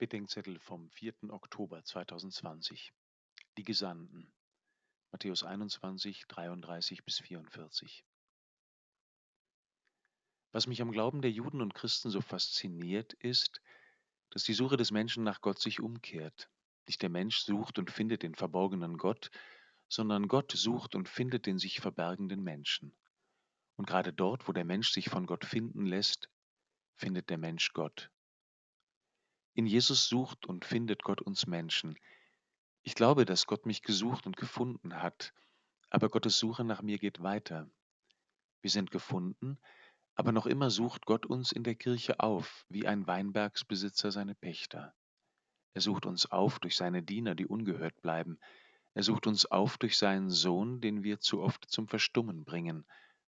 Bedenkzettel vom 4. Oktober 2020. Die Gesandten. Matthäus 21, 33 bis 44. Was mich am Glauben der Juden und Christen so fasziniert, ist, dass die Suche des Menschen nach Gott sich umkehrt. Nicht der Mensch sucht und findet den verborgenen Gott, sondern Gott sucht und findet den sich verbergenden Menschen. Und gerade dort, wo der Mensch sich von Gott finden lässt, findet der Mensch Gott. In Jesus sucht und findet Gott uns Menschen. Ich glaube, dass Gott mich gesucht und gefunden hat, aber Gottes Suche nach mir geht weiter. Wir sind gefunden, aber noch immer sucht Gott uns in der Kirche auf, wie ein Weinbergsbesitzer seine Pächter. Er sucht uns auf durch seine Diener, die ungehört bleiben. Er sucht uns auf durch seinen Sohn, den wir zu oft zum Verstummen bringen,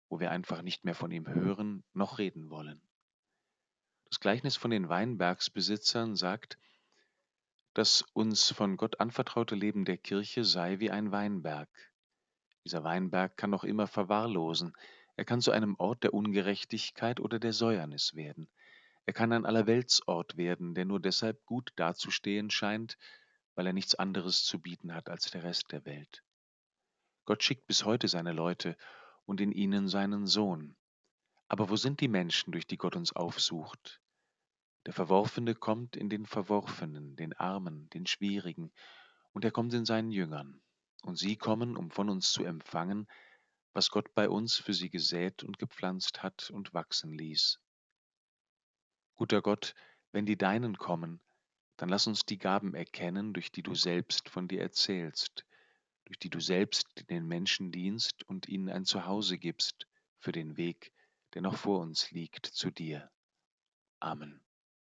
wo wir einfach nicht mehr von ihm hören noch reden wollen. Das Gleichnis von den Weinbergsbesitzern sagt, das uns von Gott anvertraute Leben der Kirche sei wie ein Weinberg. Dieser Weinberg kann noch immer verwahrlosen, er kann zu einem Ort der Ungerechtigkeit oder der Säuernis werden. Er kann ein Allerweltsort werden, der nur deshalb gut dazustehen scheint, weil er nichts anderes zu bieten hat als der Rest der Welt. Gott schickt bis heute seine Leute und in ihnen seinen Sohn. Aber wo sind die Menschen, durch die Gott uns aufsucht? Der Verworfene kommt in den Verworfenen, den Armen, den Schwierigen, und er kommt in seinen Jüngern. Und sie kommen, um von uns zu empfangen, was Gott bei uns für sie gesät und gepflanzt hat und wachsen ließ. Guter Gott, wenn die Deinen kommen, dann lass uns die Gaben erkennen, durch die du selbst von dir erzählst, durch die du selbst den Menschen dienst und ihnen ein Zuhause gibst für den Weg, der noch vor uns liegt, zu dir. Amen.